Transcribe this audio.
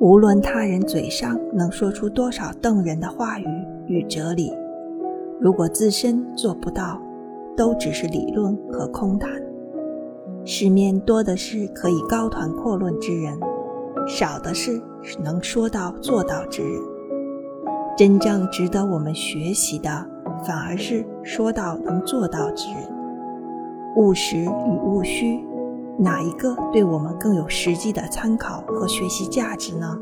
无论他人嘴上能说出多少动人的话语与哲理，如果自身做不到，都只是理论和空谈。世面多的是可以高谈阔论之人，少的是能说到做到之人。真正值得我们学习的，反而是说到能做到之人。务实与务虚。哪一个对我们更有实际的参考和学习价值呢？